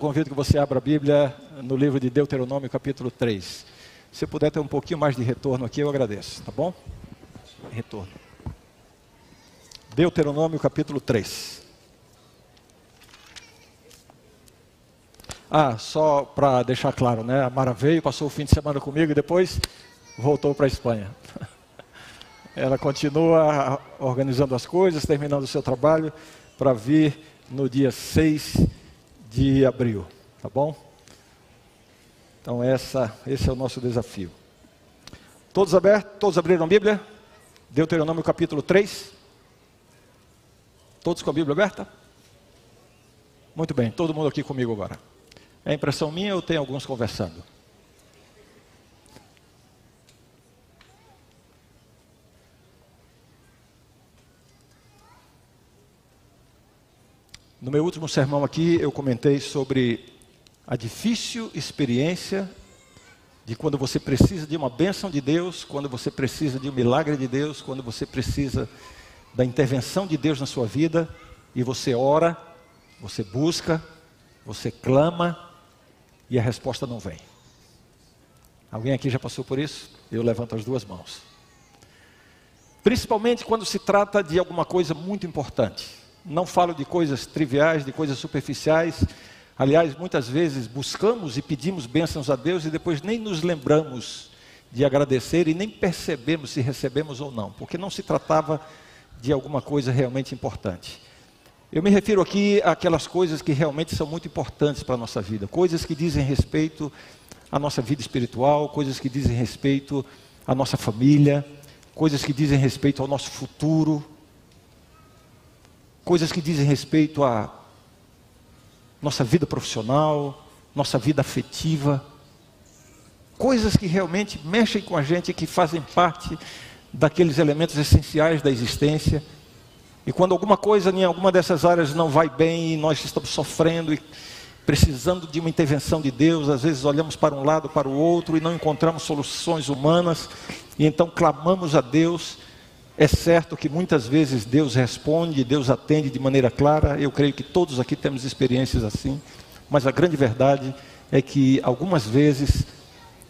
Convido que você abra a Bíblia no livro de Deuteronômio, capítulo 3. Se puder ter um pouquinho mais de retorno aqui, eu agradeço, tá bom? Retorno. Deuteronômio, capítulo 3. Ah, só para deixar claro, né? A Mara veio, passou o fim de semana comigo e depois voltou para a Espanha. Ela continua organizando as coisas, terminando o seu trabalho para vir no dia 6 de abril, tá bom? Então essa, esse é o nosso desafio. Todos abertos? Todos abriram a Bíblia? Deuteronômio capítulo 3. Todos com a Bíblia aberta? Muito bem, todo mundo aqui comigo agora. É impressão minha ou tem alguns conversando? No meu último sermão aqui, eu comentei sobre a difícil experiência de quando você precisa de uma bênção de Deus, quando você precisa de um milagre de Deus, quando você precisa da intervenção de Deus na sua vida e você ora, você busca, você clama e a resposta não vem. Alguém aqui já passou por isso? Eu levanto as duas mãos. Principalmente quando se trata de alguma coisa muito importante. Não falo de coisas triviais, de coisas superficiais. Aliás, muitas vezes buscamos e pedimos bênçãos a Deus e depois nem nos lembramos de agradecer e nem percebemos se recebemos ou não, porque não se tratava de alguma coisa realmente importante. Eu me refiro aqui àquelas coisas que realmente são muito importantes para a nossa vida, coisas que dizem respeito à nossa vida espiritual, coisas que dizem respeito à nossa família, coisas que dizem respeito ao nosso futuro, coisas que dizem respeito à nossa vida profissional, nossa vida afetiva, coisas que realmente mexem com a gente, que fazem parte daqueles elementos essenciais da existência. E quando alguma coisa em alguma dessas áreas não vai bem e nós estamos sofrendo e precisando de uma intervenção de Deus, às vezes olhamos para um lado, para o outro e não encontramos soluções humanas, e então clamamos a Deus é certo que muitas vezes Deus responde, Deus atende de maneira clara. Eu creio que todos aqui temos experiências assim. Mas a grande verdade é que algumas vezes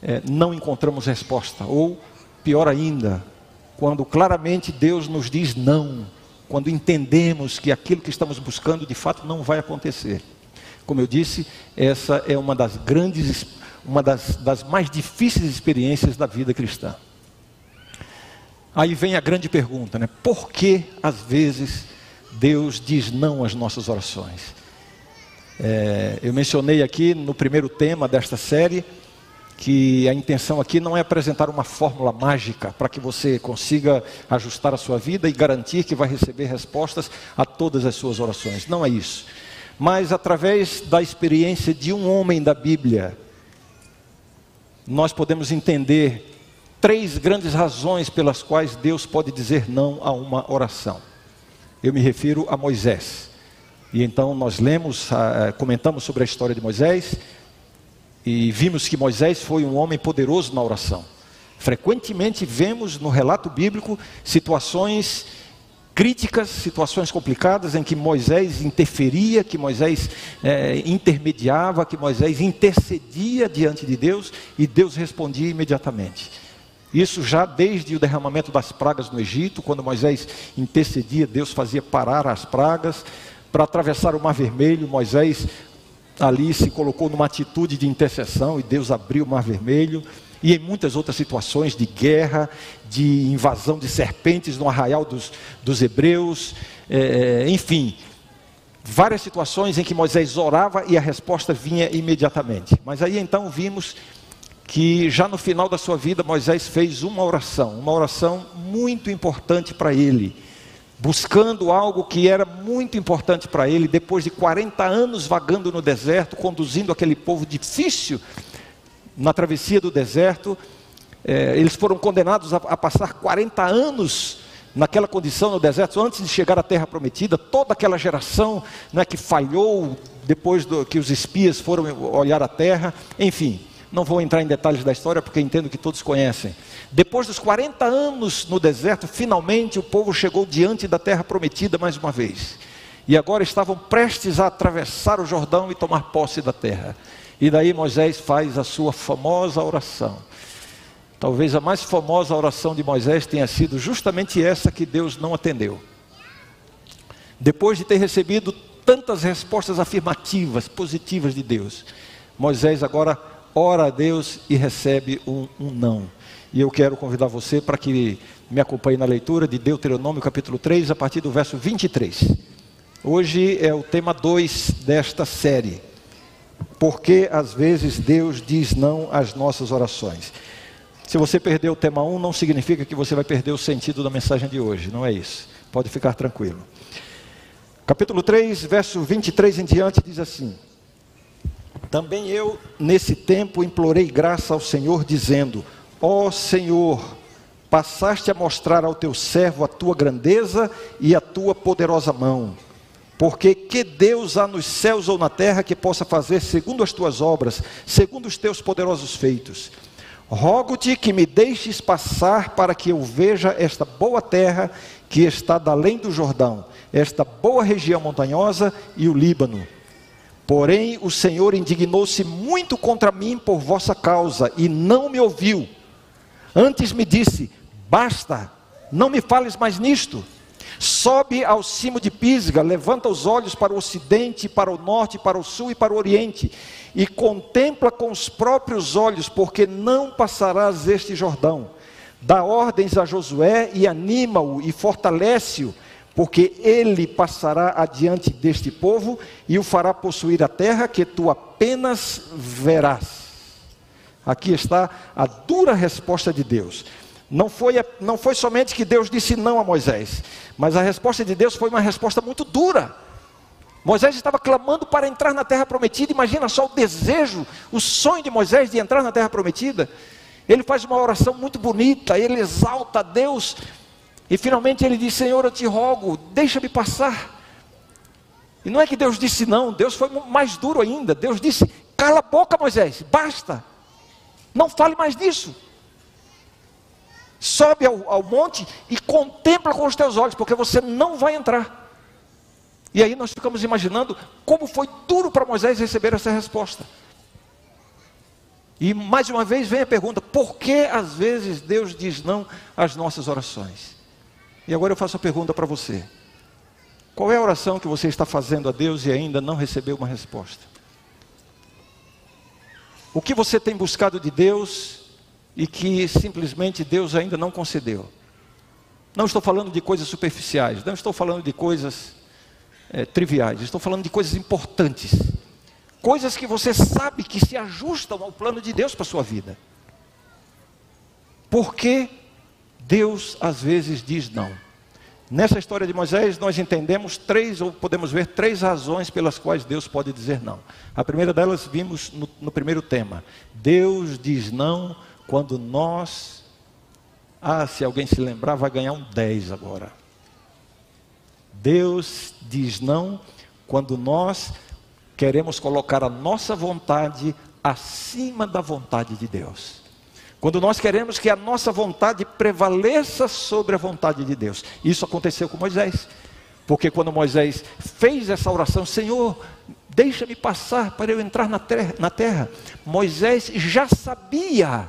é, não encontramos resposta. Ou, pior ainda, quando claramente Deus nos diz não, quando entendemos que aquilo que estamos buscando de fato não vai acontecer. Como eu disse, essa é uma das grandes, uma das, das mais difíceis experiências da vida cristã. Aí vem a grande pergunta, né? Por que às vezes Deus diz não às nossas orações? É, eu mencionei aqui no primeiro tema desta série que a intenção aqui não é apresentar uma fórmula mágica para que você consiga ajustar a sua vida e garantir que vai receber respostas a todas as suas orações. Não é isso. Mas através da experiência de um homem da Bíblia, nós podemos entender três grandes razões pelas quais Deus pode dizer não a uma oração. Eu me refiro a Moisés. E então nós lemos, ah, eh, comentamos sobre a história de Moisés e vimos que Moisés foi um homem poderoso na oração. Frequentemente vemos no relato bíblico situações críticas, situações complicadas em que Moisés interferia, que Moisés é, intermediava, que Moisés intercedia diante de Deus e Deus respondia imediatamente. Isso já desde o derramamento das pragas no Egito, quando Moisés intercedia, Deus fazia parar as pragas. Para atravessar o Mar Vermelho, Moisés ali se colocou numa atitude de intercessão e Deus abriu o Mar Vermelho. E em muitas outras situações de guerra, de invasão de serpentes no arraial dos, dos hebreus, é, enfim, várias situações em que Moisés orava e a resposta vinha imediatamente. Mas aí então vimos que já no final da sua vida Moisés fez uma oração, uma oração muito importante para ele, buscando algo que era muito importante para ele, depois de 40 anos vagando no deserto, conduzindo aquele povo difícil na travessia do deserto, é, eles foram condenados a, a passar 40 anos naquela condição no deserto, antes de chegar à terra prometida, toda aquela geração né, que falhou depois do, que os espias foram olhar a terra, enfim. Não vou entrar em detalhes da história porque entendo que todos conhecem. Depois dos 40 anos no deserto, finalmente o povo chegou diante da terra prometida mais uma vez. e agora estavam prestes a atravessar o Jordão e tomar posse da terra. E daí Moisés faz a sua famosa oração. Talvez a mais famosa oração de Moisés tenha sido justamente essa que Deus não atendeu. Depois de ter recebido tantas respostas afirmativas, positivas de Deus, Moisés agora ora a Deus e recebe um, um não. E eu quero convidar você para que me acompanhe na leitura de Deuteronômio capítulo 3, a partir do verso 23. Hoje é o tema 2 desta série. Porque às vezes Deus diz não às nossas orações. Se você perder o tema 1, não significa que você vai perder o sentido da mensagem de hoje, não é isso. Pode ficar tranquilo. Capítulo 3, verso 23 em diante diz assim: Também eu, nesse tempo, implorei graça ao Senhor, dizendo: Ó oh, Senhor, passaste a mostrar ao teu servo a tua grandeza e a tua poderosa mão. Porque que Deus há nos céus ou na terra que possa fazer segundo as tuas obras, segundo os teus poderosos feitos? Rogo-te que me deixes passar para que eu veja esta boa terra que está além do Jordão, esta boa região montanhosa e o Líbano. Porém, o Senhor indignou-se muito contra mim por vossa causa e não me ouviu. Antes me disse: Basta, não me fales mais nisto. Sobe ao cimo de Pisga, levanta os olhos para o ocidente, para o norte, para o sul e para o oriente, e contempla com os próprios olhos, porque não passarás este Jordão. Dá ordens a Josué e anima-o e fortalece-o, porque ele passará adiante deste povo e o fará possuir a terra que tu apenas verás. Aqui está a dura resposta de Deus. Não foi, não foi somente que Deus disse não a Moisés, mas a resposta de Deus foi uma resposta muito dura. Moisés estava clamando para entrar na terra prometida. Imagina só o desejo, o sonho de Moisés de entrar na terra prometida. Ele faz uma oração muito bonita, ele exalta a Deus. E finalmente ele diz: Senhor, eu te rogo, deixa-me passar. E não é que Deus disse não, Deus foi mais duro ainda. Deus disse: Cala a boca, Moisés, basta. Não fale mais disso. Sobe ao, ao monte e contempla com os teus olhos, porque você não vai entrar. E aí nós ficamos imaginando como foi duro para Moisés receber essa resposta. E mais uma vez vem a pergunta: por que às vezes Deus diz não às nossas orações? E agora eu faço a pergunta para você: qual é a oração que você está fazendo a Deus e ainda não recebeu uma resposta? O que você tem buscado de Deus e que simplesmente Deus ainda não concedeu? Não estou falando de coisas superficiais, não estou falando de coisas é, triviais, estou falando de coisas importantes coisas que você sabe que se ajustam ao plano de Deus para a sua vida. Porque Deus às vezes diz não. Nessa história de Moisés, nós entendemos três, ou podemos ver três razões pelas quais Deus pode dizer não. A primeira delas vimos no, no primeiro tema. Deus diz não quando nós. Ah, se alguém se lembrar, vai ganhar um 10 agora. Deus diz não quando nós queremos colocar a nossa vontade acima da vontade de Deus. Quando nós queremos que a nossa vontade prevaleça sobre a vontade de Deus. Isso aconteceu com Moisés. Porque quando Moisés fez essa oração, Senhor, deixa-me passar para eu entrar na terra, na terra. Moisés já sabia,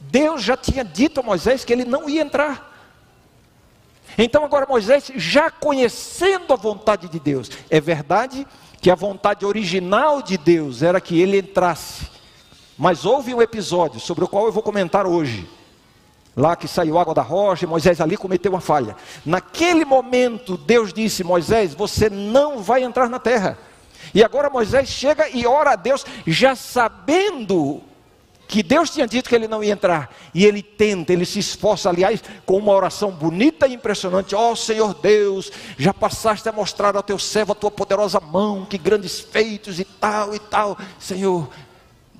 Deus já tinha dito a Moisés que ele não ia entrar. Então agora Moisés, já conhecendo a vontade de Deus, é verdade que a vontade original de Deus era que ele entrasse. Mas houve um episódio sobre o qual eu vou comentar hoje. Lá que saiu água da rocha, Moisés ali cometeu uma falha. Naquele momento, Deus disse: Moisés, você não vai entrar na terra. E agora Moisés chega e ora a Deus, já sabendo que Deus tinha dito que ele não ia entrar, e ele tenta, ele se esforça, aliás, com uma oração bonita e impressionante: Ó oh, Senhor Deus, já passaste a mostrar ao teu servo a tua poderosa mão, que grandes feitos e tal e tal, Senhor,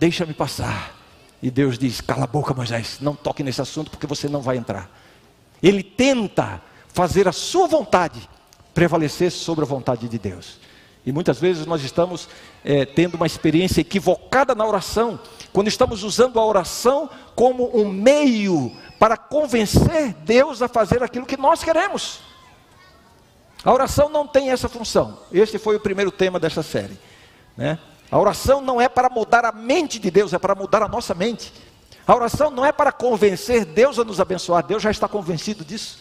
deixa-me passar. E Deus diz: Cala a boca, Moisés, não toque nesse assunto, porque você não vai entrar. Ele tenta fazer a sua vontade prevalecer sobre a vontade de Deus. E muitas vezes nós estamos é, tendo uma experiência equivocada na oração, quando estamos usando a oração como um meio para convencer Deus a fazer aquilo que nós queremos. A oração não tem essa função. Este foi o primeiro tema dessa série. Né? A oração não é para mudar a mente de Deus, é para mudar a nossa mente. A oração não é para convencer Deus a nos abençoar, Deus já está convencido disso.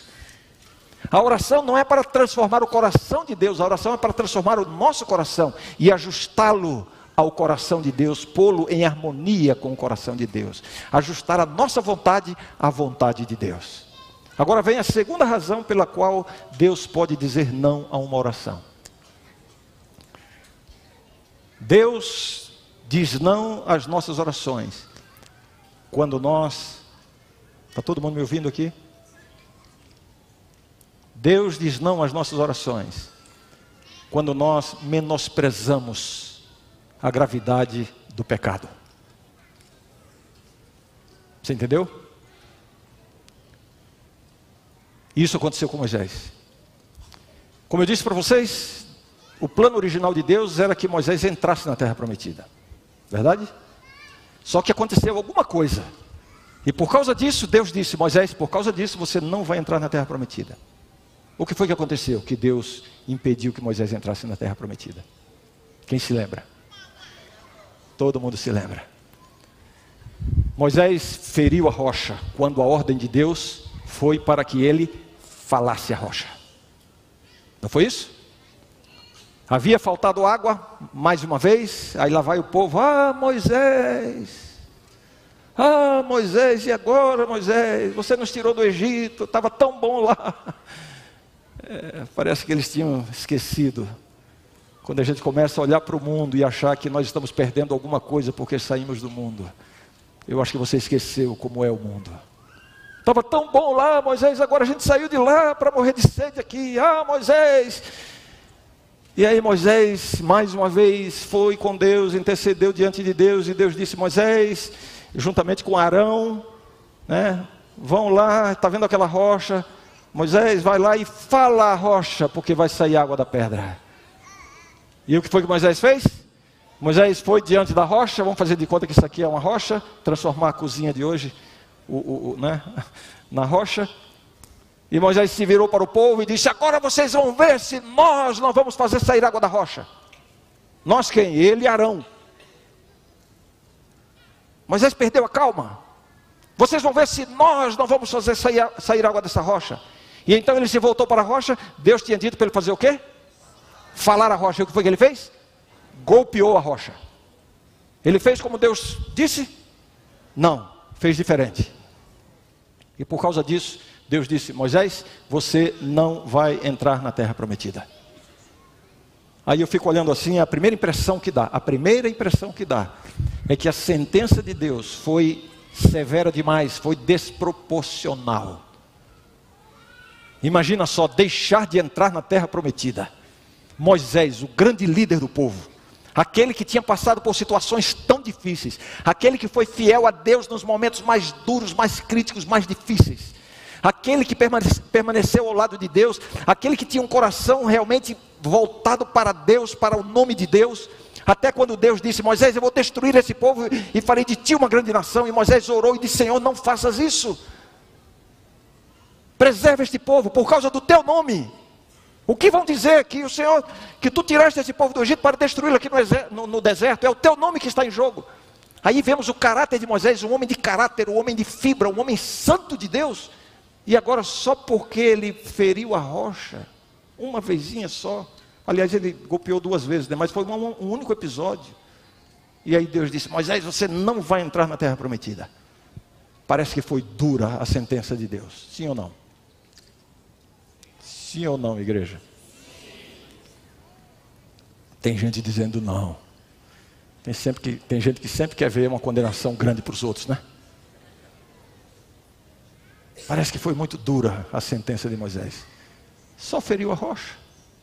A oração não é para transformar o coração de Deus, a oração é para transformar o nosso coração e ajustá-lo ao coração de Deus, pô-lo em harmonia com o coração de Deus, ajustar a nossa vontade à vontade de Deus. Agora vem a segunda razão pela qual Deus pode dizer não a uma oração. Deus diz não às nossas orações quando nós. Está todo mundo me ouvindo aqui? Deus diz não às nossas orações quando nós menosprezamos a gravidade do pecado. Você entendeu? Isso aconteceu com Moisés. Como eu disse para vocês, o plano original de Deus era que Moisés entrasse na terra prometida. Verdade? Só que aconteceu alguma coisa. E por causa disso, Deus disse: Moisés, por causa disso você não vai entrar na terra prometida. O que foi que aconteceu? Que Deus impediu que Moisés entrasse na terra prometida. Quem se lembra? Todo mundo se lembra. Moisés feriu a rocha quando a ordem de Deus foi para que ele falasse a rocha. Não foi isso? Havia faltado água, mais uma vez, aí lá vai o povo, ah Moisés, ah Moisés, e agora Moisés, você nos tirou do Egito, estava tão bom lá. É, parece que eles tinham esquecido. Quando a gente começa a olhar para o mundo e achar que nós estamos perdendo alguma coisa porque saímos do mundo, eu acho que você esqueceu como é o mundo. Estava tão bom lá, Moisés, agora a gente saiu de lá para morrer de sede aqui. Ah, Moisés. E aí Moisés, mais uma vez, foi com Deus, intercedeu diante de Deus, e Deus disse: Moisés, juntamente com Arão, né, vão lá, está vendo aquela rocha? Moisés, vai lá e fala a rocha, porque vai sair água da pedra. E o que foi que Moisés fez? Moisés foi diante da rocha, vamos fazer de conta que isso aqui é uma rocha, transformar a cozinha de hoje o, o, o, né, na rocha. E Moisés se virou para o povo e disse: Agora vocês vão ver se nós não vamos fazer sair água da rocha. Nós quem? Ele e Arão. Moisés perdeu a calma. Vocês vão ver se nós não vamos fazer sair, sair água dessa rocha. E então ele se voltou para a rocha. Deus tinha dito para ele fazer o quê? Falar a rocha. E o que foi que ele fez? Golpeou a rocha. Ele fez como Deus disse? Não, fez diferente. E por causa disso, Deus disse: Moisés, você não vai entrar na terra prometida. Aí eu fico olhando assim, a primeira impressão que dá, a primeira impressão que dá, é que a sentença de Deus foi severa demais, foi desproporcional. Imagina só, deixar de entrar na terra prometida. Moisés, o grande líder do povo, aquele que tinha passado por situações tão difíceis, aquele que foi fiel a Deus nos momentos mais duros, mais críticos, mais difíceis, aquele que permaneceu ao lado de Deus, aquele que tinha um coração realmente voltado para Deus, para o nome de Deus. Até quando Deus disse: Moisés, eu vou destruir esse povo e farei de ti uma grande nação. E Moisés orou e disse: Senhor, não faças isso. Preserva este povo por causa do teu nome. O que vão dizer que o Senhor, que tu tiraste esse povo do Egito para destruí-lo aqui no, no, deserto? É o teu nome que está em jogo. Aí vemos o caráter de Moisés, um homem de caráter, um homem de fibra, um homem santo de Deus. E agora, só porque ele feriu a rocha, uma vezinha só. Aliás, ele golpeou duas vezes, né? mas foi um, um único episódio. E aí Deus disse: Moisés, você não vai entrar na terra prometida. Parece que foi dura a sentença de Deus, sim ou não? Sim ou não, igreja? Tem gente dizendo não. Tem, sempre que, tem gente que sempre quer ver uma condenação grande para os outros, né? Parece que foi muito dura a sentença de Moisés. Só feriu a rocha.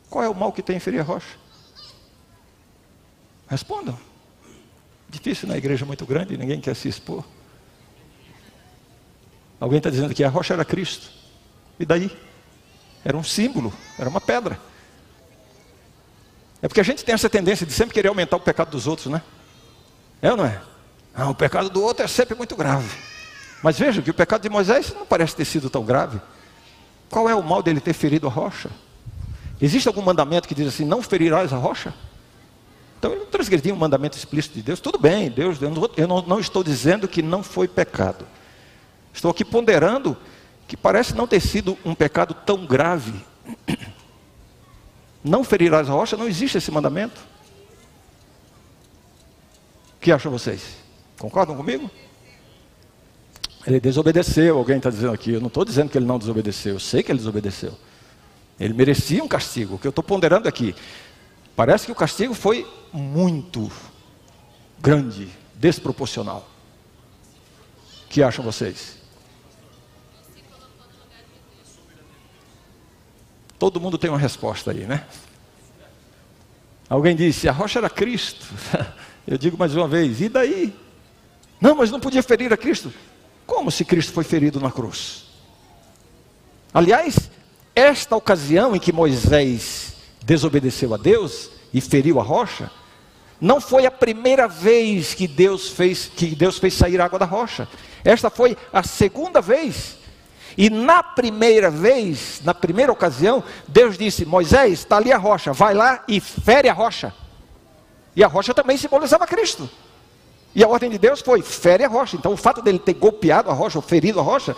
Qual é o mal que tem em ferir a rocha? Respondam. Difícil na igreja muito grande, ninguém quer se expor. Alguém está dizendo que a rocha era Cristo. E daí? Era um símbolo, era uma pedra. É porque a gente tem essa tendência de sempre querer aumentar o pecado dos outros, né? É ou não é? Ah, o pecado do outro é sempre muito grave. Mas veja que o pecado de Moisés não parece ter sido tão grave. Qual é o mal dele ter ferido a rocha? Existe algum mandamento que diz assim: não ferirás a rocha? Então ele não transgrediu um mandamento explícito de Deus. Tudo bem, Deus, eu, não, eu não, não estou dizendo que não foi pecado. Estou aqui ponderando que parece não ter sido um pecado tão grave. Não ferirás a rocha, não existe esse mandamento. O que acham vocês? Concordam comigo? Ele desobedeceu, alguém está dizendo aqui. Eu não estou dizendo que ele não desobedeceu, eu sei que ele desobedeceu. Ele merecia um castigo. O que eu estou ponderando aqui, parece que o castigo foi muito grande, desproporcional. O que acham vocês? Todo mundo tem uma resposta aí, né? Alguém disse: a rocha era Cristo. Eu digo mais uma vez: e daí? Não, mas não podia ferir a Cristo. Como se Cristo foi ferido na cruz? Aliás, esta ocasião em que Moisés desobedeceu a Deus e feriu a rocha, não foi a primeira vez que Deus fez que Deus fez sair água da rocha. Esta foi a segunda vez. E na primeira vez, na primeira ocasião, Deus disse: Moisés, está ali a rocha, vai lá e fere a rocha. E a rocha também simbolizava Cristo. E a ordem de Deus foi: fere a rocha. Então o fato dele ter golpeado a rocha ou ferido a rocha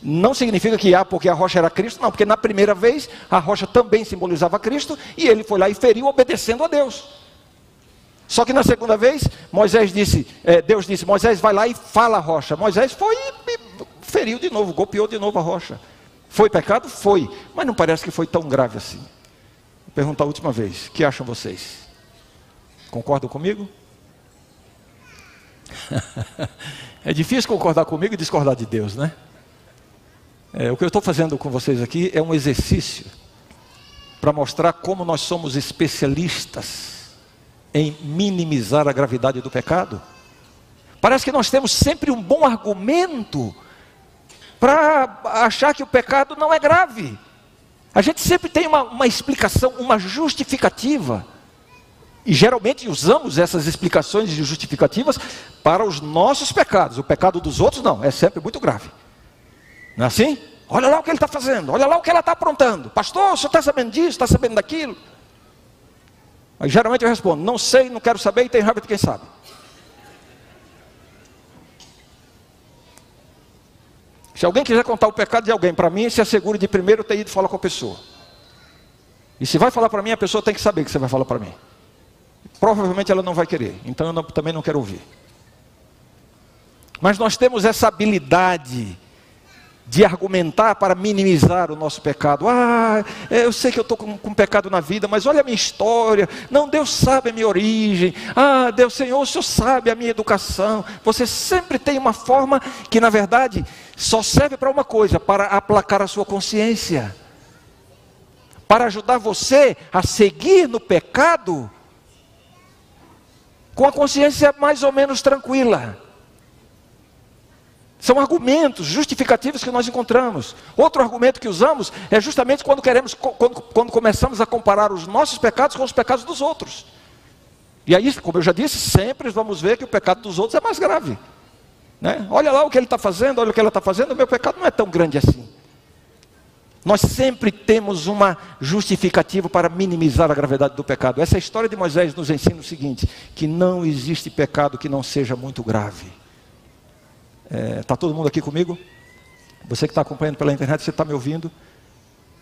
não significa que ah, porque a rocha era Cristo, não, porque na primeira vez a rocha também simbolizava Cristo e ele foi lá e feriu obedecendo a Deus. Só que na segunda vez, Moisés disse, é, Deus disse, Moisés vai lá e fala a rocha. Moisés foi e, feriu de novo, golpeou de novo a rocha. Foi pecado? Foi, mas não parece que foi tão grave assim. Vou perguntar a última vez, que acham vocês? Concordam comigo? é difícil concordar comigo e discordar de Deus, né? É, o que eu estou fazendo com vocês aqui é um exercício para mostrar como nós somos especialistas em minimizar a gravidade do pecado. Parece que nós temos sempre um bom argumento para achar que o pecado não é grave. A gente sempre tem uma, uma explicação, uma justificativa. E geralmente usamos essas explicações e justificativas para os nossos pecados. O pecado dos outros não, é sempre muito grave. Não é assim? Olha lá o que ele está fazendo, olha lá o que ela está aprontando. Pastor, você está sabendo disso, está sabendo daquilo? Aí geralmente eu respondo, não sei, não quero saber e tem raiva de quem sabe. Se alguém quiser contar o pecado de alguém para mim, se assegure de primeiro ter ido falar com a pessoa. E se vai falar para mim, a pessoa tem que saber que você vai falar para mim. Provavelmente ela não vai querer, então eu não, também não quero ouvir. Mas nós temos essa habilidade de argumentar para minimizar o nosso pecado. Ah, é, eu sei que eu estou com, com pecado na vida, mas olha a minha história. Não, Deus sabe a minha origem. Ah, Deus, Senhor, o Senhor sabe a minha educação. Você sempre tem uma forma que, na verdade, só serve para uma coisa: para aplacar a sua consciência. Para ajudar você a seguir no pecado com a consciência mais ou menos tranquila. São argumentos justificativos que nós encontramos. Outro argumento que usamos é justamente quando queremos, quando, quando começamos a comparar os nossos pecados com os pecados dos outros. E aí, como eu já disse, sempre vamos ver que o pecado dos outros é mais grave. Né? Olha lá o que ele está fazendo, olha o que ela está fazendo, o meu pecado não é tão grande assim. Nós sempre temos uma justificativa para minimizar a gravidade do pecado. Essa história de Moisés nos ensina o seguinte: que não existe pecado que não seja muito grave. Está é, tá todo mundo aqui comigo? Você que está acompanhando pela internet, você está me ouvindo?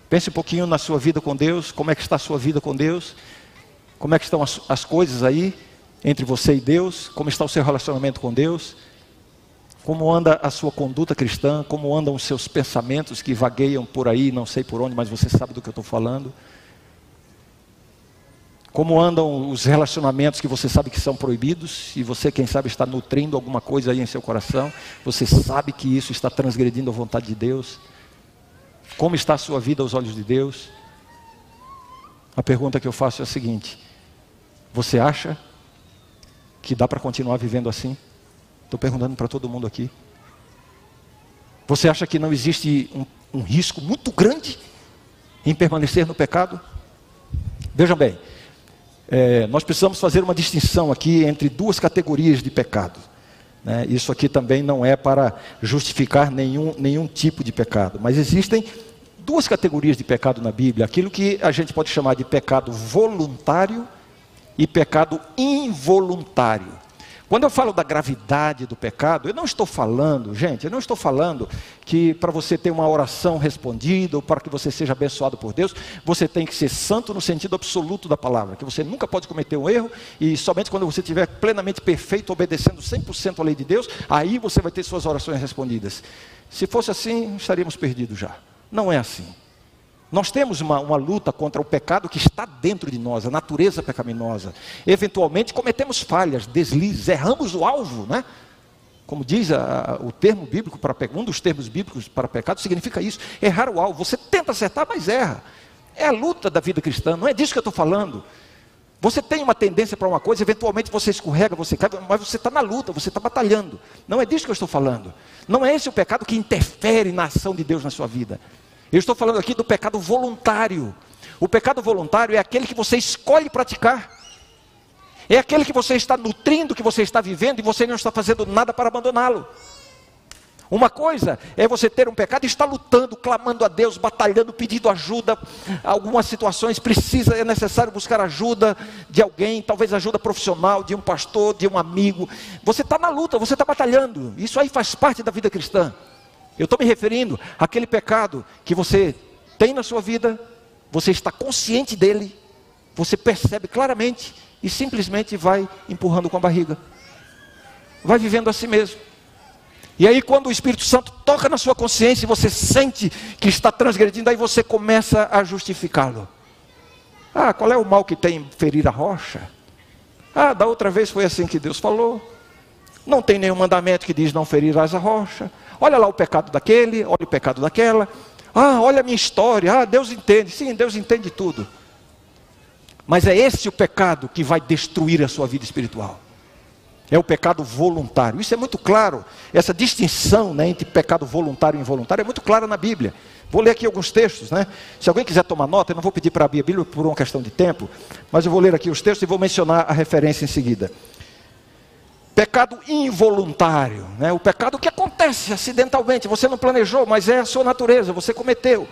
Pense um pouquinho na sua vida com Deus, como é que está a sua vida com Deus, como é que estão as, as coisas aí entre você e Deus, como está o seu relacionamento com Deus, como anda a sua conduta cristã, como andam os seus pensamentos que vagueiam por aí, não sei por onde, mas você sabe do que eu estou falando. Como andam os relacionamentos que você sabe que são proibidos, e você, quem sabe, está nutrindo alguma coisa aí em seu coração, você sabe que isso está transgredindo a vontade de Deus. Como está a sua vida aos olhos de Deus? A pergunta que eu faço é a seguinte: você acha que dá para continuar vivendo assim? Estou perguntando para todo mundo aqui. Você acha que não existe um, um risco muito grande em permanecer no pecado? Vejam bem, é, nós precisamos fazer uma distinção aqui entre duas categorias de pecado. Né? Isso aqui também não é para justificar nenhum, nenhum tipo de pecado, mas existem duas categorias de pecado na Bíblia: aquilo que a gente pode chamar de pecado voluntário e pecado involuntário. Quando eu falo da gravidade do pecado, eu não estou falando, gente, eu não estou falando que para você ter uma oração respondida ou para que você seja abençoado por Deus, você tem que ser santo no sentido absoluto da palavra, que você nunca pode cometer um erro e somente quando você estiver plenamente perfeito, obedecendo 100% à lei de Deus, aí você vai ter suas orações respondidas. Se fosse assim, estaríamos perdidos já. Não é assim. Nós temos uma, uma, luta contra o pecado que está dentro de nós, a natureza pecaminosa. Eventualmente cometemos falhas, deslizes, erramos o alvo, né? Como diz a, o termo bíblico para um dos termos bíblicos para pecado significa isso, errar o alvo. Você tenta acertar, mas erra. É a luta da vida cristã, não é disso que eu estou falando. Você tem uma tendência para uma coisa, eventualmente você escorrega, você cai, mas você está na luta, você está batalhando. Não é disso que eu estou falando. Não é esse o pecado que interfere na ação de Deus na sua vida. Eu estou falando aqui do pecado voluntário. O pecado voluntário é aquele que você escolhe praticar. É aquele que você está nutrindo, que você está vivendo e você não está fazendo nada para abandoná-lo. Uma coisa é você ter um pecado e estar lutando, clamando a Deus, batalhando, pedindo ajuda. Algumas situações precisa, é necessário buscar ajuda de alguém, talvez ajuda profissional, de um pastor, de um amigo. Você está na luta, você está batalhando. Isso aí faz parte da vida cristã. Eu estou me referindo àquele pecado que você tem na sua vida, você está consciente dele, você percebe claramente e simplesmente vai empurrando com a barriga. Vai vivendo a si mesmo. E aí, quando o Espírito Santo toca na sua consciência e você sente que está transgredindo, aí você começa a justificá-lo. Ah, qual é o mal que tem em ferir a rocha? Ah, da outra vez foi assim que Deus falou. Não tem nenhum mandamento que diz não ferirás a rocha. Olha lá o pecado daquele, olha o pecado daquela. Ah, olha a minha história. Ah, Deus entende. Sim, Deus entende tudo. Mas é esse o pecado que vai destruir a sua vida espiritual. É o pecado voluntário. Isso é muito claro. Essa distinção né, entre pecado voluntário e involuntário é muito clara na Bíblia. Vou ler aqui alguns textos, né? Se alguém quiser tomar nota, eu não vou pedir para abrir a Bíblia por uma questão de tempo, mas eu vou ler aqui os textos e vou mencionar a referência em seguida. Pecado involuntário, né? o pecado que acontece acidentalmente, você não planejou, mas é a sua natureza, você cometeu.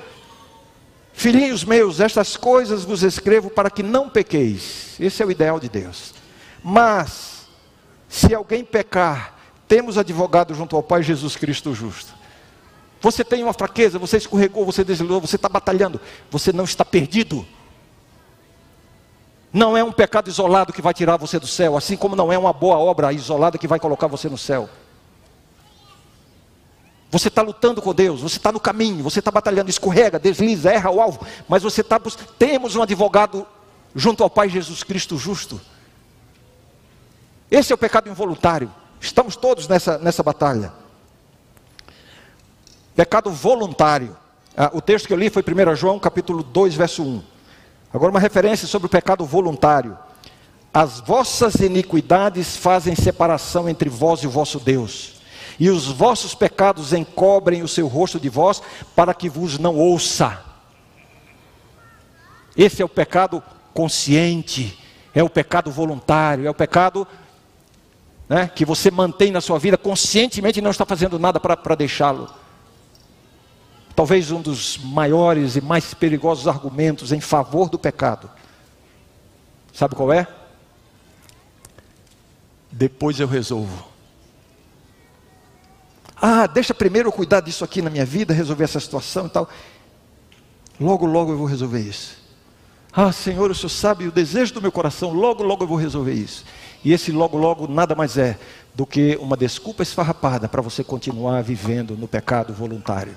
Filhinhos meus, estas coisas vos escrevo para que não pequeis. Esse é o ideal de Deus. Mas, se alguém pecar, temos advogado junto ao Pai Jesus Cristo justo. Você tem uma fraqueza, você escorregou, você deslizou, você está batalhando, você não está perdido. Não é um pecado isolado que vai tirar você do céu, assim como não é uma boa obra isolada que vai colocar você no céu. Você está lutando com Deus, você está no caminho, você está batalhando, escorrega, desliza, erra o alvo, mas você está. Temos um advogado junto ao Pai Jesus Cristo justo. Esse é o pecado involuntário. Estamos todos nessa, nessa batalha. Pecado voluntário. Ah, o texto que eu li foi 1 João capítulo 2, verso 1. Agora, uma referência sobre o pecado voluntário. As vossas iniquidades fazem separação entre vós e o vosso Deus, e os vossos pecados encobrem o seu rosto de vós, para que vos não ouça. Esse é o pecado consciente, é o pecado voluntário, é o pecado né, que você mantém na sua vida conscientemente e não está fazendo nada para deixá-lo. Talvez um dos maiores e mais perigosos argumentos em favor do pecado. Sabe qual é? Depois eu resolvo. Ah, deixa primeiro eu cuidar disso aqui na minha vida, resolver essa situação e tal. Logo, logo eu vou resolver isso. Ah, Senhor, o Senhor sabe o desejo do meu coração, logo, logo eu vou resolver isso. E esse logo, logo nada mais é do que uma desculpa esfarrapada para você continuar vivendo no pecado voluntário.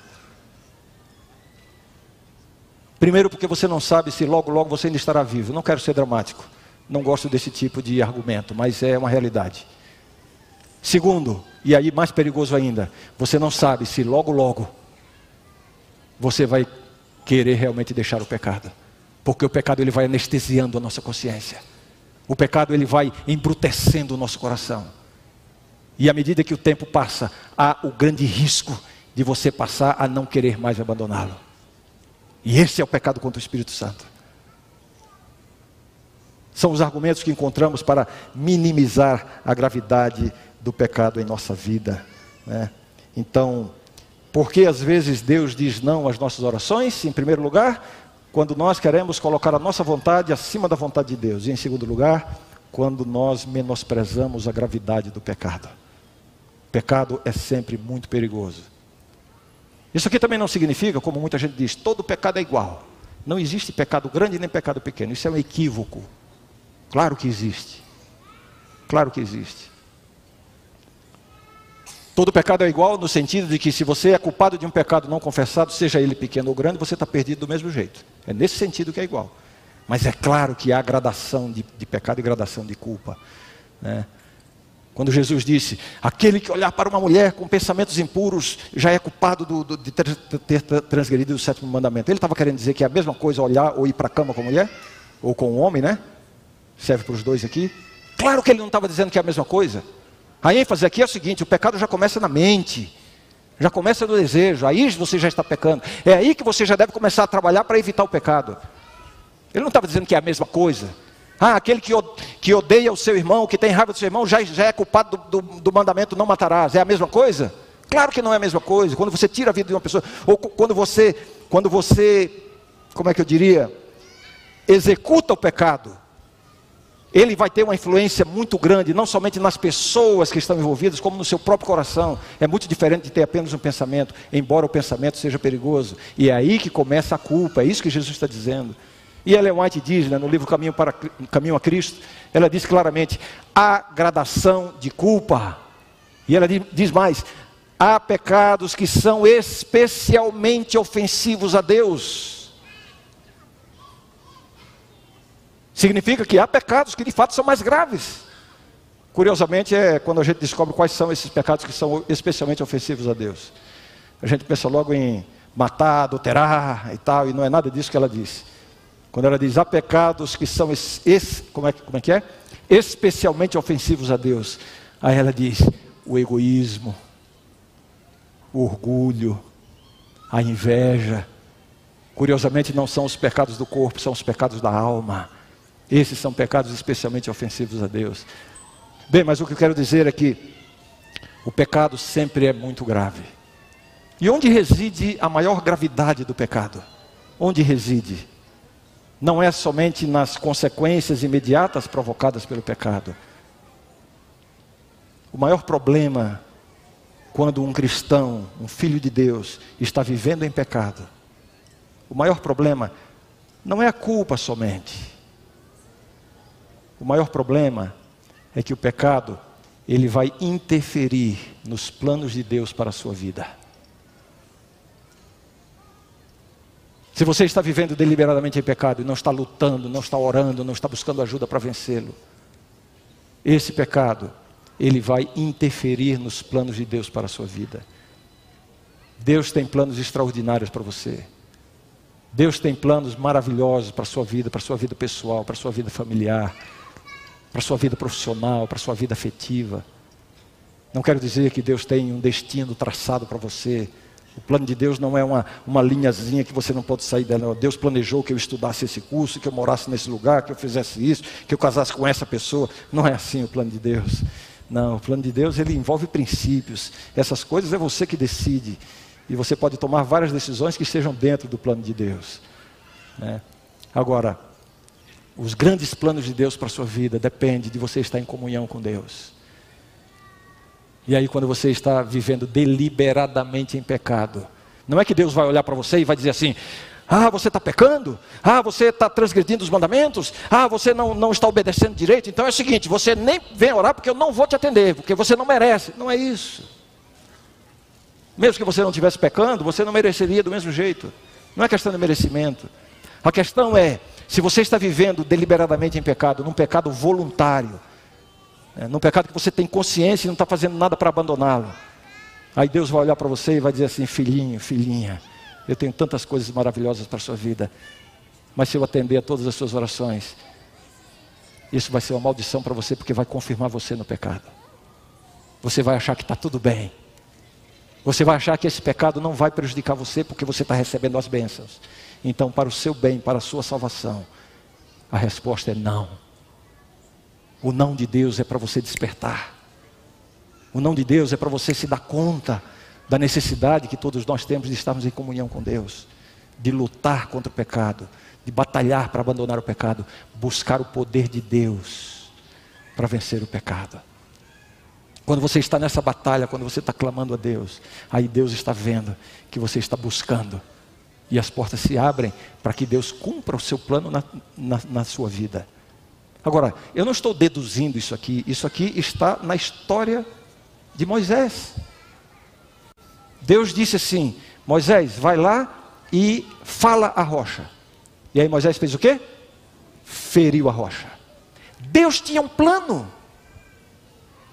Primeiro, porque você não sabe se logo, logo você ainda estará vivo. Não quero ser dramático. Não gosto desse tipo de argumento, mas é uma realidade. Segundo, e aí mais perigoso ainda, você não sabe se logo, logo você vai querer realmente deixar o pecado. Porque o pecado ele vai anestesiando a nossa consciência. O pecado ele vai embrutecendo o nosso coração. E à medida que o tempo passa, há o grande risco de você passar a não querer mais abandoná-lo. E esse é o pecado contra o Espírito Santo. São os argumentos que encontramos para minimizar a gravidade do pecado em nossa vida. Né? Então, Porque às vezes Deus diz não às nossas orações? Em primeiro lugar, quando nós queremos colocar a nossa vontade acima da vontade de Deus. E em segundo lugar, quando nós menosprezamos a gravidade do pecado. Pecado é sempre muito perigoso. Isso aqui também não significa, como muita gente diz, todo pecado é igual. Não existe pecado grande nem pecado pequeno. Isso é um equívoco. Claro que existe. Claro que existe. Todo pecado é igual no sentido de que se você é culpado de um pecado não confessado, seja ele pequeno ou grande, você está perdido do mesmo jeito. É nesse sentido que é igual. Mas é claro que há gradação de, de pecado e gradação de culpa. Né? Quando Jesus disse: aquele que olhar para uma mulher com pensamentos impuros já é culpado do, do, de ter, ter transgredido o sétimo mandamento. Ele estava querendo dizer que é a mesma coisa olhar ou ir para a cama com a mulher? Ou com o homem, né? Serve para os dois aqui. Claro que ele não estava dizendo que é a mesma coisa. A ênfase aqui é o seguinte: o pecado já começa na mente, já começa no desejo, aí você já está pecando. É aí que você já deve começar a trabalhar para evitar o pecado. Ele não estava dizendo que é a mesma coisa. Ah, aquele que odeia o seu irmão, que tem raiva do seu irmão, já, já é culpado do, do, do mandamento não matarás. É a mesma coisa? Claro que não é a mesma coisa. Quando você tira a vida de uma pessoa, ou quando você, quando você, como é que eu diria, executa o pecado, ele vai ter uma influência muito grande, não somente nas pessoas que estão envolvidas, como no seu próprio coração. É muito diferente de ter apenas um pensamento, embora o pensamento seja perigoso. E é aí que começa a culpa, é isso que Jesus está dizendo. E Ellen White diz, né, no livro Caminho, para, Caminho a Cristo, ela diz claramente: há gradação de culpa. E ela diz mais: há pecados que são especialmente ofensivos a Deus. Significa que há pecados que de fato são mais graves. Curiosamente, é quando a gente descobre quais são esses pecados que são especialmente ofensivos a Deus. A gente pensa logo em matar, adulterar e tal, e não é nada disso que ela disse. Quando ela diz há pecados que são es, es, como, é, como é que é? especialmente ofensivos a Deus. Aí ela diz: o egoísmo, o orgulho, a inveja. Curiosamente, não são os pecados do corpo, são os pecados da alma. Esses são pecados especialmente ofensivos a Deus. Bem, mas o que eu quero dizer é que o pecado sempre é muito grave. E onde reside a maior gravidade do pecado? Onde reside? Não é somente nas consequências imediatas provocadas pelo pecado. O maior problema quando um cristão, um filho de Deus, está vivendo em pecado, o maior problema não é a culpa somente. O maior problema é que o pecado, ele vai interferir nos planos de Deus para a sua vida. Se você está vivendo deliberadamente em pecado e não está lutando, não está orando, não está buscando ajuda para vencê-lo, esse pecado, ele vai interferir nos planos de Deus para a sua vida. Deus tem planos extraordinários para você. Deus tem planos maravilhosos para a sua vida, para a sua vida pessoal, para a sua vida familiar para a sua vida profissional, para a sua vida afetiva. Não quero dizer que Deus tem um destino traçado para você. O plano de Deus não é uma, uma linhazinha que você não pode sair dela. Deus planejou que eu estudasse esse curso, que eu morasse nesse lugar, que eu fizesse isso, que eu casasse com essa pessoa. Não é assim o plano de Deus. Não, o plano de Deus ele envolve princípios. Essas coisas é você que decide. E você pode tomar várias decisões que estejam dentro do plano de Deus. Né? Agora, os grandes planos de Deus para a sua vida dependem de você estar em comunhão com Deus. E aí, quando você está vivendo deliberadamente em pecado, não é que Deus vai olhar para você e vai dizer assim: ah, você está pecando? Ah, você está transgredindo os mandamentos? Ah, você não, não está obedecendo direito? Então é o seguinte: você nem vem orar porque eu não vou te atender, porque você não merece. Não é isso. Mesmo que você não estivesse pecando, você não mereceria do mesmo jeito. Não é questão de merecimento. A questão é: se você está vivendo deliberadamente em pecado, num pecado voluntário, é, num pecado que você tem consciência e não está fazendo nada para abandoná-lo, aí Deus vai olhar para você e vai dizer assim: filhinho, filhinha, eu tenho tantas coisas maravilhosas para a sua vida, mas se eu atender a todas as suas orações, isso vai ser uma maldição para você, porque vai confirmar você no pecado. Você vai achar que está tudo bem. Você vai achar que esse pecado não vai prejudicar você, porque você está recebendo as bênçãos. Então, para o seu bem, para a sua salvação, a resposta é não. O não de Deus é para você despertar. O não de Deus é para você se dar conta da necessidade que todos nós temos de estarmos em comunhão com Deus, de lutar contra o pecado, de batalhar para abandonar o pecado, buscar o poder de Deus para vencer o pecado. Quando você está nessa batalha, quando você está clamando a Deus, aí Deus está vendo que você está buscando. E as portas se abrem para que Deus cumpra o seu plano na, na, na sua vida. Agora, eu não estou deduzindo isso aqui, isso aqui está na história de Moisés. Deus disse assim: Moisés, vai lá e fala a rocha. E aí Moisés fez o quê? Feriu a rocha. Deus tinha um plano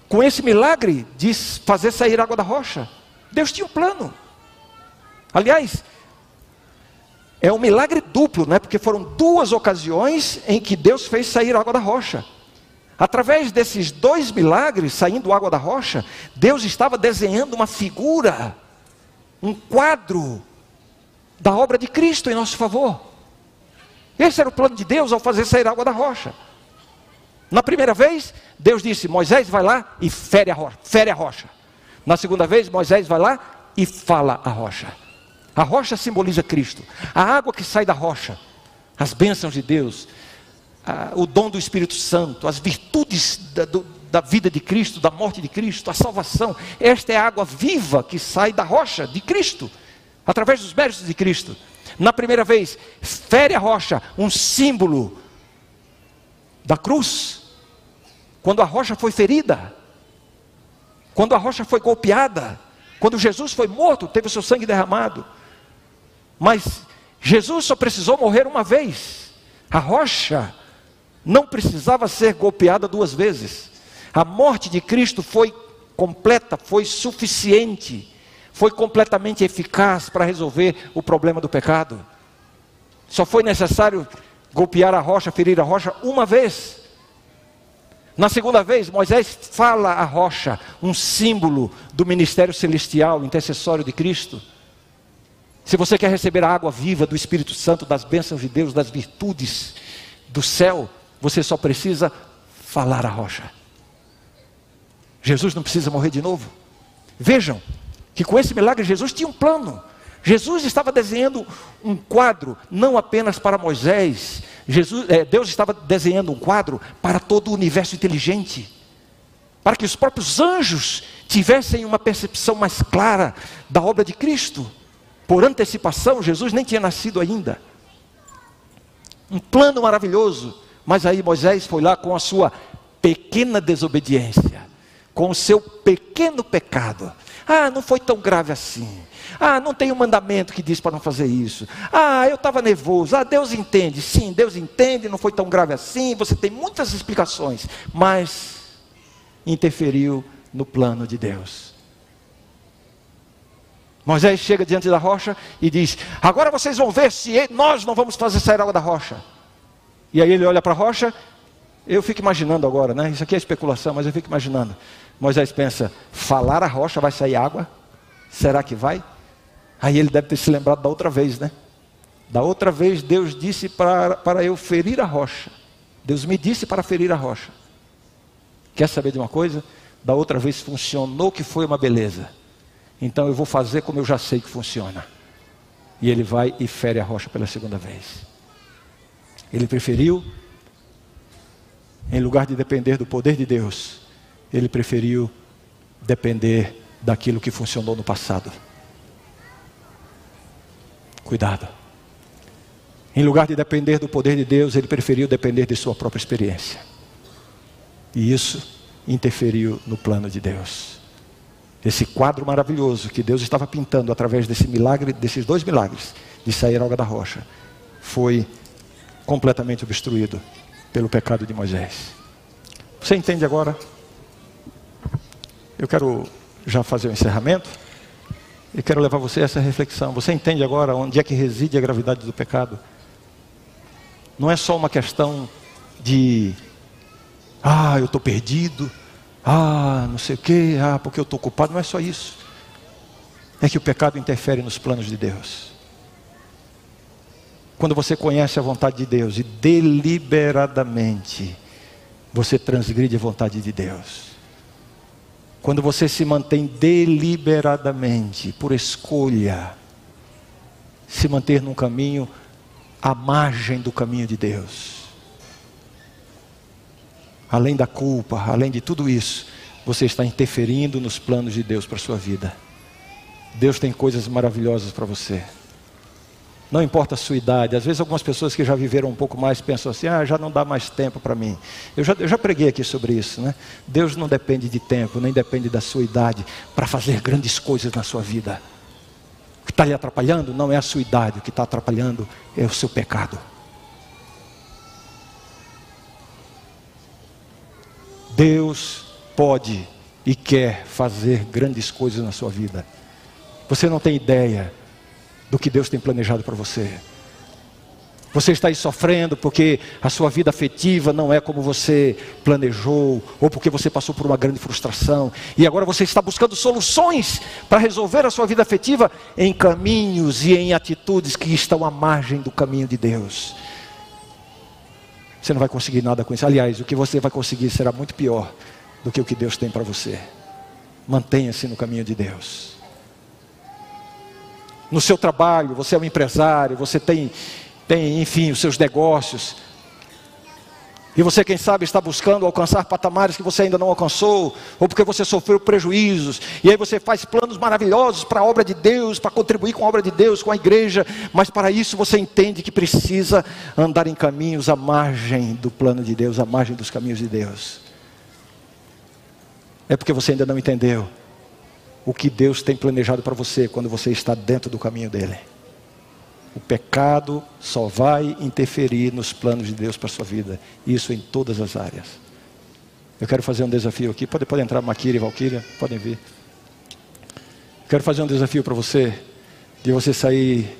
com esse milagre de fazer sair água da rocha. Deus tinha um plano. Aliás, é um milagre duplo, né? porque foram duas ocasiões em que Deus fez sair água da rocha. Através desses dois milagres, saindo água da rocha, Deus estava desenhando uma figura, um quadro da obra de Cristo em nosso favor. Esse era o plano de Deus ao fazer sair água da rocha. Na primeira vez, Deus disse: Moisés vai lá e fere a rocha. Fere a rocha. Na segunda vez, Moisés vai lá e fala a rocha. A rocha simboliza Cristo. A água que sai da rocha, as bênçãos de Deus, a, o dom do Espírito Santo, as virtudes da, do, da vida de Cristo, da morte de Cristo, a salvação. Esta é a água viva que sai da rocha de Cristo, através dos méritos de Cristo. Na primeira vez, fere a rocha, um símbolo da cruz. Quando a rocha foi ferida, quando a rocha foi golpeada, quando Jesus foi morto, teve o seu sangue derramado. Mas Jesus só precisou morrer uma vez. A rocha não precisava ser golpeada duas vezes. A morte de Cristo foi completa, foi suficiente, foi completamente eficaz para resolver o problema do pecado. Só foi necessário golpear a rocha, ferir a rocha uma vez. Na segunda vez, Moisés fala a rocha, um símbolo do ministério celestial, intercessório de Cristo. Se você quer receber a água viva do Espírito Santo, das bênçãos de Deus, das virtudes do céu, você só precisa falar a rocha. Jesus não precisa morrer de novo. Vejam que com esse milagre Jesus tinha um plano. Jesus estava desenhando um quadro não apenas para Moisés, Jesus, é, Deus estava desenhando um quadro para todo o universo inteligente, para que os próprios anjos tivessem uma percepção mais clara da obra de Cristo. Por antecipação, Jesus nem tinha nascido ainda. Um plano maravilhoso, mas aí Moisés foi lá com a sua pequena desobediência, com o seu pequeno pecado. Ah, não foi tão grave assim. Ah, não tem um mandamento que diz para não fazer isso. Ah, eu estava nervoso. Ah, Deus entende. Sim, Deus entende, não foi tão grave assim. Você tem muitas explicações, mas interferiu no plano de Deus. Moisés chega diante da rocha e diz: Agora vocês vão ver se nós não vamos fazer sair água da rocha. E aí ele olha para a rocha. Eu fico imaginando agora, né? Isso aqui é especulação, mas eu fico imaginando. Moisés pensa: falar a rocha vai sair água? Será que vai? Aí ele deve ter se lembrado da outra vez, né? Da outra vez Deus disse para, para eu ferir a rocha. Deus me disse para ferir a rocha. Quer saber de uma coisa? Da outra vez funcionou que foi uma beleza. Então eu vou fazer como eu já sei que funciona. E ele vai e fere a rocha pela segunda vez. Ele preferiu, em lugar de depender do poder de Deus, ele preferiu depender daquilo que funcionou no passado. Cuidado. Em lugar de depender do poder de Deus, ele preferiu depender de sua própria experiência. E isso interferiu no plano de Deus. Esse quadro maravilhoso que Deus estava pintando através desse milagre, desses dois milagres, de sair água da rocha, foi completamente obstruído pelo pecado de Moisés. Você entende agora? Eu quero já fazer o encerramento e quero levar você a essa reflexão. Você entende agora onde é que reside a gravidade do pecado? Não é só uma questão de, ah, eu estou perdido, ah, não sei o quê, ah, porque eu estou ocupado. Não é só isso. É que o pecado interfere nos planos de Deus. Quando você conhece a vontade de Deus e deliberadamente você transgride a vontade de Deus, Quando você se mantém deliberadamente, por escolha, se manter num caminho à margem do caminho de Deus. Além da culpa, além de tudo isso, você está interferindo nos planos de Deus para a sua vida. Deus tem coisas maravilhosas para você. Não importa a sua idade, às vezes algumas pessoas que já viveram um pouco mais pensam assim: ah, já não dá mais tempo para mim. Eu já, eu já preguei aqui sobre isso, né? Deus não depende de tempo, nem depende da sua idade para fazer grandes coisas na sua vida. O que está lhe atrapalhando não é a sua idade, o que está atrapalhando é o seu pecado. Deus pode e quer fazer grandes coisas na sua vida. Você não tem ideia do que Deus tem planejado para você. Você está aí sofrendo porque a sua vida afetiva não é como você planejou, ou porque você passou por uma grande frustração, e agora você está buscando soluções para resolver a sua vida afetiva em caminhos e em atitudes que estão à margem do caminho de Deus. Você não vai conseguir nada com isso. Aliás, o que você vai conseguir será muito pior do que o que Deus tem para você. Mantenha-se no caminho de Deus no seu trabalho, você é um empresário, você tem, tem, enfim, os seus negócios. E você, quem sabe, está buscando alcançar patamares que você ainda não alcançou, ou porque você sofreu prejuízos, e aí você faz planos maravilhosos para a obra de Deus, para contribuir com a obra de Deus, com a igreja, mas para isso você entende que precisa andar em caminhos à margem do plano de Deus, à margem dos caminhos de Deus. É porque você ainda não entendeu o que Deus tem planejado para você quando você está dentro do caminho dele. O pecado só vai interferir nos planos de Deus para a sua vida, isso em todas as áreas. Eu quero fazer um desafio aqui, pode, pode entrar Maquira e Valquíria, podem vir. Eu quero fazer um desafio para você, de você sair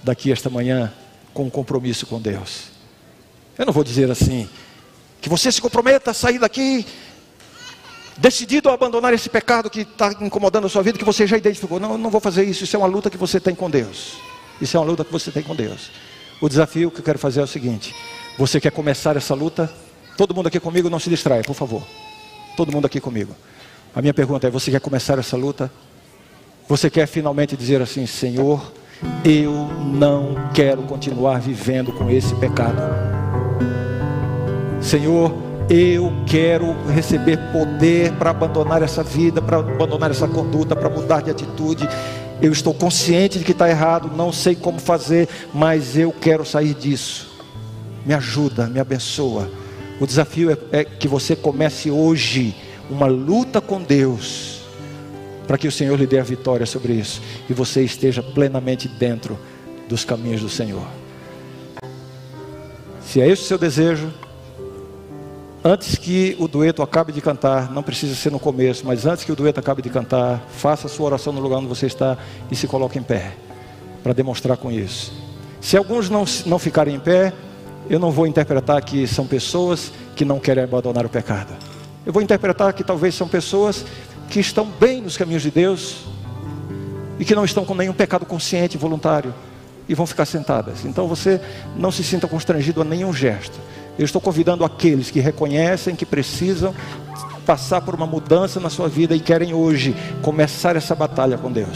daqui esta manhã com um compromisso com Deus. Eu não vou dizer assim, que você se comprometa a sair daqui decidido a abandonar esse pecado que está incomodando a sua vida, que você já identificou. Não, não vou fazer isso, isso é uma luta que você tem com Deus. Isso é uma luta que você tem com Deus. O desafio que eu quero fazer é o seguinte: você quer começar essa luta? Todo mundo aqui comigo, não se distraia, por favor. Todo mundo aqui comigo. A minha pergunta é: você quer começar essa luta? Você quer finalmente dizer assim, Senhor, eu não quero continuar vivendo com esse pecado. Senhor, eu quero receber poder para abandonar essa vida, para abandonar essa conduta, para mudar de atitude. Eu estou consciente de que está errado, não sei como fazer, mas eu quero sair disso. Me ajuda, me abençoa. O desafio é, é que você comece hoje uma luta com Deus, para que o Senhor lhe dê a vitória sobre isso e você esteja plenamente dentro dos caminhos do Senhor. Se é esse o seu desejo, Antes que o dueto acabe de cantar, não precisa ser no começo, mas antes que o dueto acabe de cantar, faça a sua oração no lugar onde você está e se coloque em pé, para demonstrar com isso. Se alguns não, não ficarem em pé, eu não vou interpretar que são pessoas que não querem abandonar o pecado. Eu vou interpretar que talvez são pessoas que estão bem nos caminhos de Deus e que não estão com nenhum pecado consciente voluntário e vão ficar sentadas. Então você não se sinta constrangido a nenhum gesto. Eu estou convidando aqueles que reconhecem que precisam passar por uma mudança na sua vida e querem hoje começar essa batalha com Deus.